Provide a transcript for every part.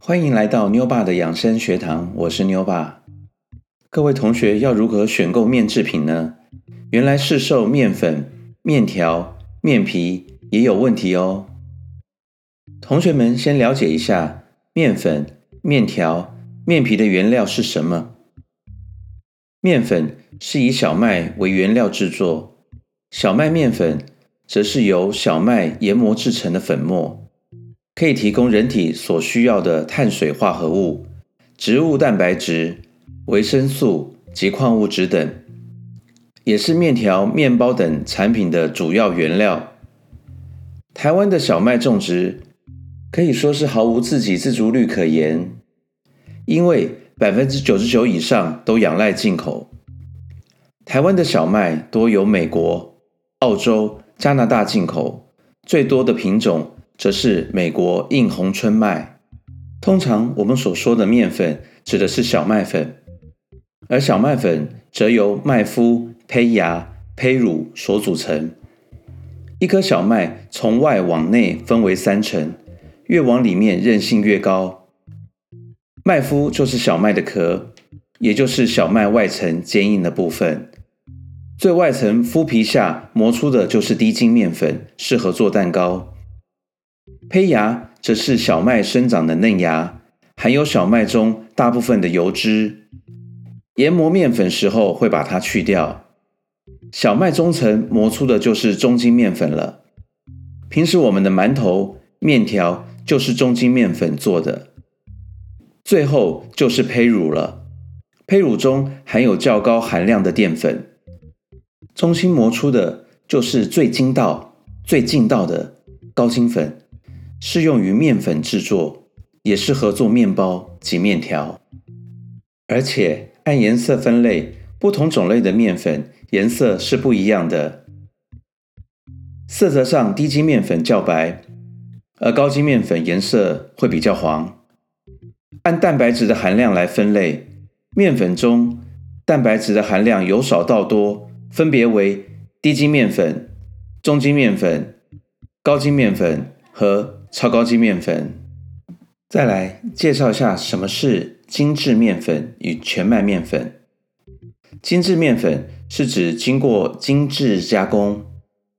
欢迎来到妞爸的养生学堂，我是妞爸。各位同学要如何选购面制品呢？原来市售面粉、面条、面皮也有问题哦。同学们先了解一下面粉、面条、面皮的原料是什么。面粉是以小麦为原料制作，小麦面粉则是由小麦研磨制成的粉末。可以提供人体所需要的碳水化合物、植物蛋白质、维生素及矿物质等，也是面条、面包等产品的主要原料。台湾的小麦种植可以说是毫无自给自足率可言，因为百分之九十九以上都仰赖进口。台湾的小麦多由美国、澳洲、加拿大进口，最多的品种。则是美国硬红春麦。通常我们所说的面粉指的是小麦粉，而小麦粉则由麦麸、胚芽、胚乳所组成。一颗小麦从外往内分为三层，越往里面韧性越高。麦麸就是小麦的壳，也就是小麦外层坚硬的部分。最外层麸皮下磨出的就是低筋面粉，适合做蛋糕。胚芽则是小麦生长的嫩芽，含有小麦中大部分的油脂。研磨面粉时候会把它去掉。小麦中层磨出的就是中筋面粉了。平时我们的馒头、面条就是中筋面粉做的。最后就是胚乳了。胚乳中含有较高含量的淀粉。中心磨出的就是最筋道、最劲道的高筋粉。适用于面粉制作，也适合做面包及面条。而且按颜色分类，不同种类的面粉颜色是不一样的。色泽上，低筋面粉较白，而高筋面粉颜色会比较黄。按蛋白质的含量来分类，面粉中蛋白质的含量由少到多，分别为低筋面粉、中筋面粉、高筋面粉和。超高筋面粉，再来介绍一下什么是精致面粉与全麦面粉。精致面粉是指经过精致加工，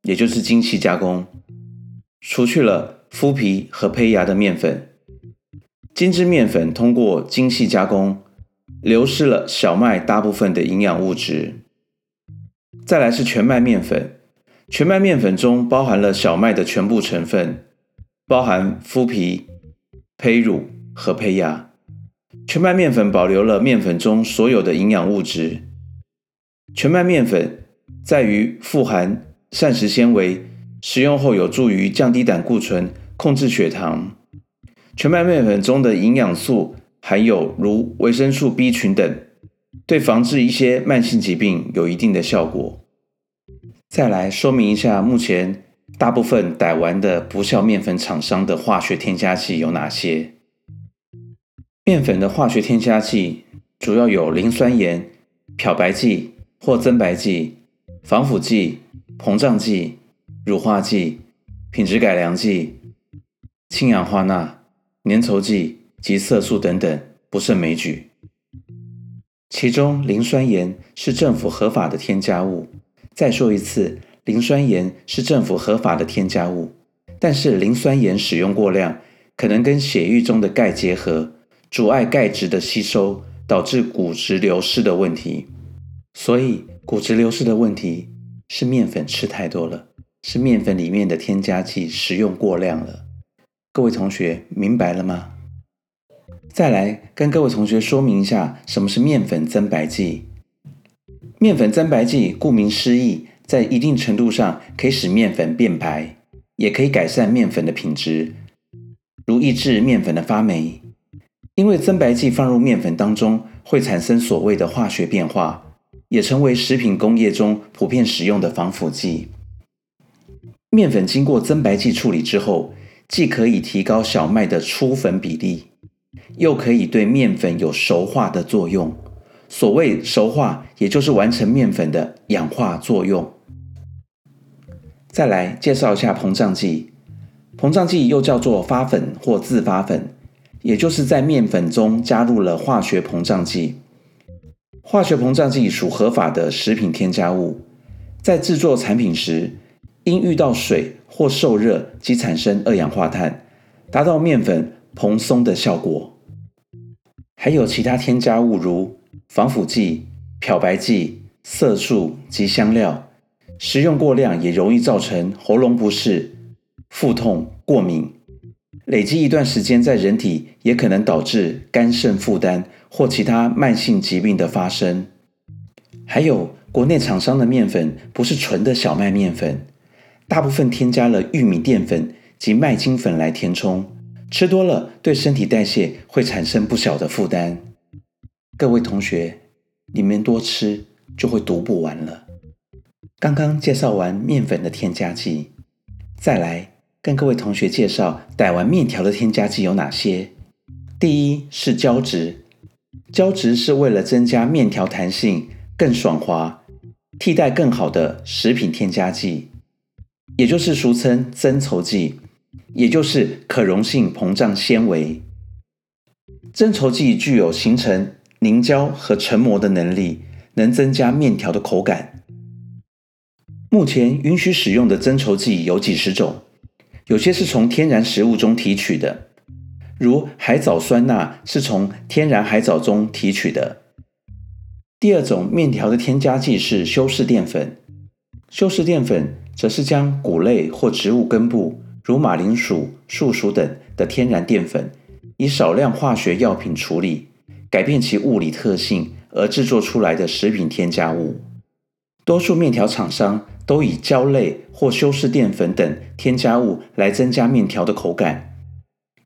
也就是精细加工，除去了麸皮和胚芽的面粉。精致面粉通过精细加工，流失了小麦大部分的营养物质。再来是全麦面粉，全麦面粉中包含了小麦的全部成分。包含麸皮、胚乳和胚芽。全麦面粉保留了面粉中所有的营养物质。全麦面粉在于富含膳食纤维，食用后有助于降低胆固醇、控制血糖。全麦面粉中的营养素含有如维生素 B 群等，对防治一些慢性疾病有一定的效果。再来说明一下目前。大部分逮完的不孝面粉厂商的化学添加剂有哪些？面粉的化学添加剂主要有磷酸盐、漂白剂或增白剂、防腐剂、膨胀剂、乳化剂、品质改良剂、氢氧化钠、粘稠剂及色素等等，不胜枚举。其中磷酸盐是政府合法的添加物。再说一次。磷酸盐是政府合法的添加物，但是磷酸盐使用过量，可能跟血液中的钙结合，阻碍钙质的吸收，导致骨质流失的问题。所以骨质流失的问题是面粉吃太多了，是面粉里面的添加剂使用过量了。各位同学明白了吗？再来跟各位同学说明一下，什么是面粉增白剂？面粉增白剂顾名思义。在一定程度上可以使面粉变白，也可以改善面粉的品质，如抑制面粉的发霉。因为增白剂放入面粉当中会产生所谓的化学变化，也成为食品工业中普遍使用的防腐剂。面粉经过增白剂处理之后，既可以提高小麦的粗粉比例，又可以对面粉有熟化的作用。所谓熟化，也就是完成面粉的氧化作用。再来介绍一下膨胀剂。膨胀剂又叫做发粉或自发粉，也就是在面粉中加入了化学膨胀剂。化学膨胀剂属合法的食品添加物，在制作产品时，因遇到水或受热即产生二氧化碳，达到面粉蓬松的效果。还有其他添加物，如防腐剂、漂白剂、色素及香料，食用过量也容易造成喉咙不适、腹痛、过敏。累积一段时间，在人体也可能导致肝肾负担或其他慢性疾病的发生。还有，国内厂商的面粉不是纯的小麦面粉，大部分添加了玉米淀粉及麦精粉来填充，吃多了对身体代谢会产生不小的负担。各位同学，你们多吃就会读不完了。刚刚介绍完面粉的添加剂，再来。跟各位同学介绍，逮完面条的添加剂有哪些？第一是胶质，胶质是为了增加面条弹性、更爽滑，替代更好的食品添加剂，也就是俗称增稠剂，也就是可溶性膨胀纤维。增稠剂具有形成凝胶和成膜的能力，能增加面条的口感。目前允许使用的增稠剂有几十种。有些是从天然食物中提取的，如海藻酸钠是从天然海藻中提取的。第二种面条的添加剂是修饰淀粉，修饰淀粉则是将谷类或植物根部，如马铃薯、树薯等的天然淀粉，以少量化学药品处理，改变其物理特性而制作出来的食品添加物。多数面条厂商。都以胶类或修饰淀粉等添加物来增加面条的口感，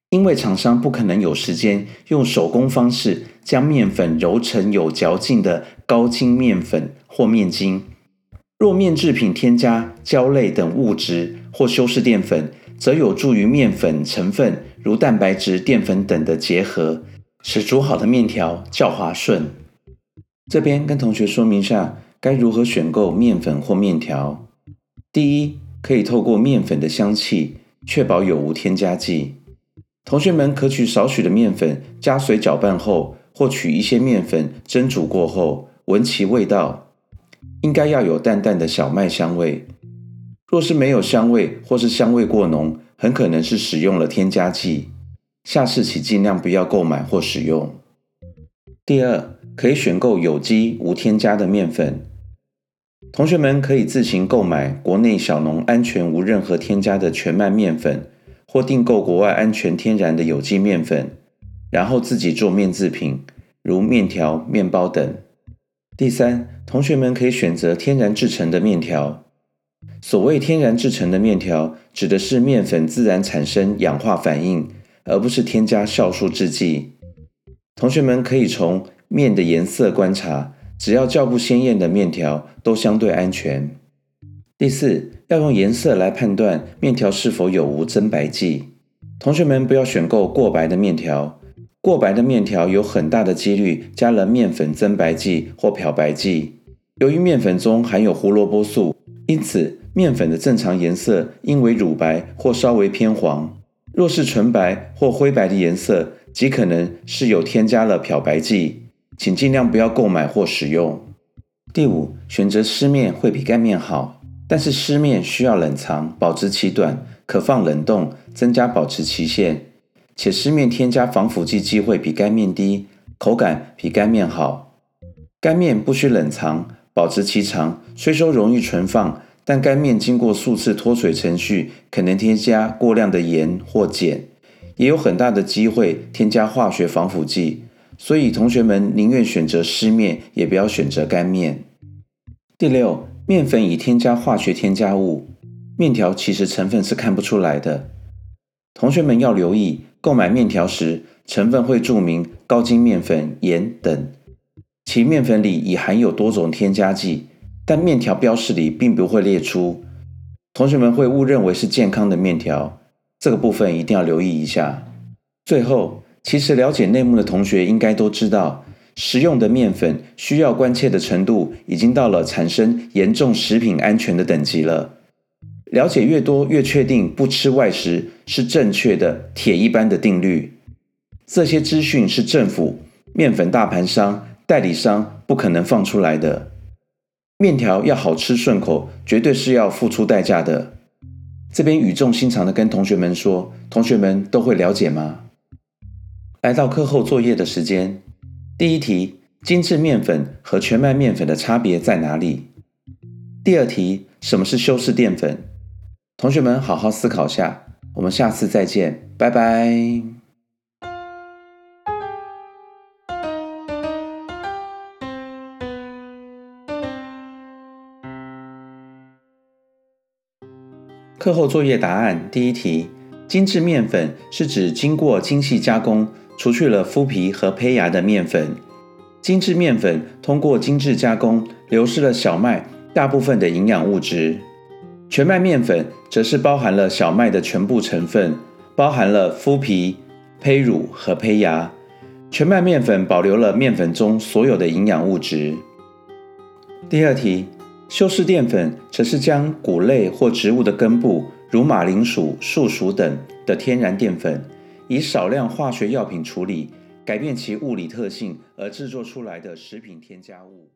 因为厂商不可能有时间用手工方式将面粉揉成有嚼劲的高筋面粉或面筋。若面制品添加胶类等物质或修饰淀粉，则有助于面粉成分如蛋白质、淀粉等的结合，使煮好的面条较滑顺。这边跟同学说明一下。该如何选购面粉或面条？第一，可以透过面粉的香气，确保有无添加剂。同学们可取少许的面粉，加水搅拌后，或取一些面粉蒸煮过后，闻其味道，应该要有淡淡的小麦香味。若是没有香味，或是香味过浓，很可能是使用了添加剂。下次起尽量不要购买或使用。第二，可以选购有机无添加的面粉。同学们可以自行购买国内小农安全无任何添加的全麦面粉，或订购国外安全天然的有机面粉，然后自己做面制品，如面条、面包等。第三，同学们可以选择天然制成的面条。所谓天然制成的面条，指的是面粉自然产生氧化反应，而不是添加酵素制剂。同学们可以从面的颜色观察。只要较不鲜艳的面条都相对安全。第四，要用颜色来判断面条是否有无增白剂。同学们不要选购过白的面条，过白的面条有很大的几率加了面粉增白剂或漂白剂。由于面粉中含有胡萝卜素，因此面粉的正常颜色应为乳白或稍微偏黄。若是纯白或灰白的颜色，极可能是有添加了漂白剂。请尽量不要购买或使用。第五，选择湿面会比干面好，但是湿面需要冷藏，保质期短，可放冷冻，增加保持期限。且湿面添加防腐剂机会比干面低，口感比干面好。干面不需冷藏，保质期长，虽说容易存放，但干面经过数次脱水程序，可能添加过量的盐或碱，也有很大的机会添加化学防腐剂。所以，同学们宁愿选择湿面，也不要选择干面。第六，面粉已添加化学添加物，面条其实成分是看不出来的。同学们要留意，购买面条时，成分会注明高筋面粉、盐等，其面粉里已含有多种添加剂，但面条标示里并不会列出，同学们会误认为是健康的面条，这个部分一定要留意一下。最后。其实了解内幕的同学应该都知道，食用的面粉需要关切的程度已经到了产生严重食品安全的等级了。了解越多，越确定不吃外食是正确的铁一般的定律。这些资讯是政府、面粉大盘商、代理商不可能放出来的。面条要好吃顺口，绝对是要付出代价的。这边语重心长的跟同学们说，同学们都会了解吗？来到课后作业的时间，第一题：精致面粉和全麦面粉的差别在哪里？第二题：什么是修饰淀粉？同学们好好思考下，我们下次再见，拜拜。课后作业答案第一题：精致面粉是指经过精细加工。除去了麸皮和胚芽的面粉，精致面粉通过精致加工，流失了小麦大部分的营养物质。全麦面粉则是包含了小麦的全部成分，包含了麸皮、胚乳和胚芽。全麦面粉保留了面粉中所有的营养物质。第二题，修饰淀粉则是将谷类或植物的根部，如马铃薯、树薯等的天然淀粉。以少量化学药品处理，改变其物理特性而制作出来的食品添加物。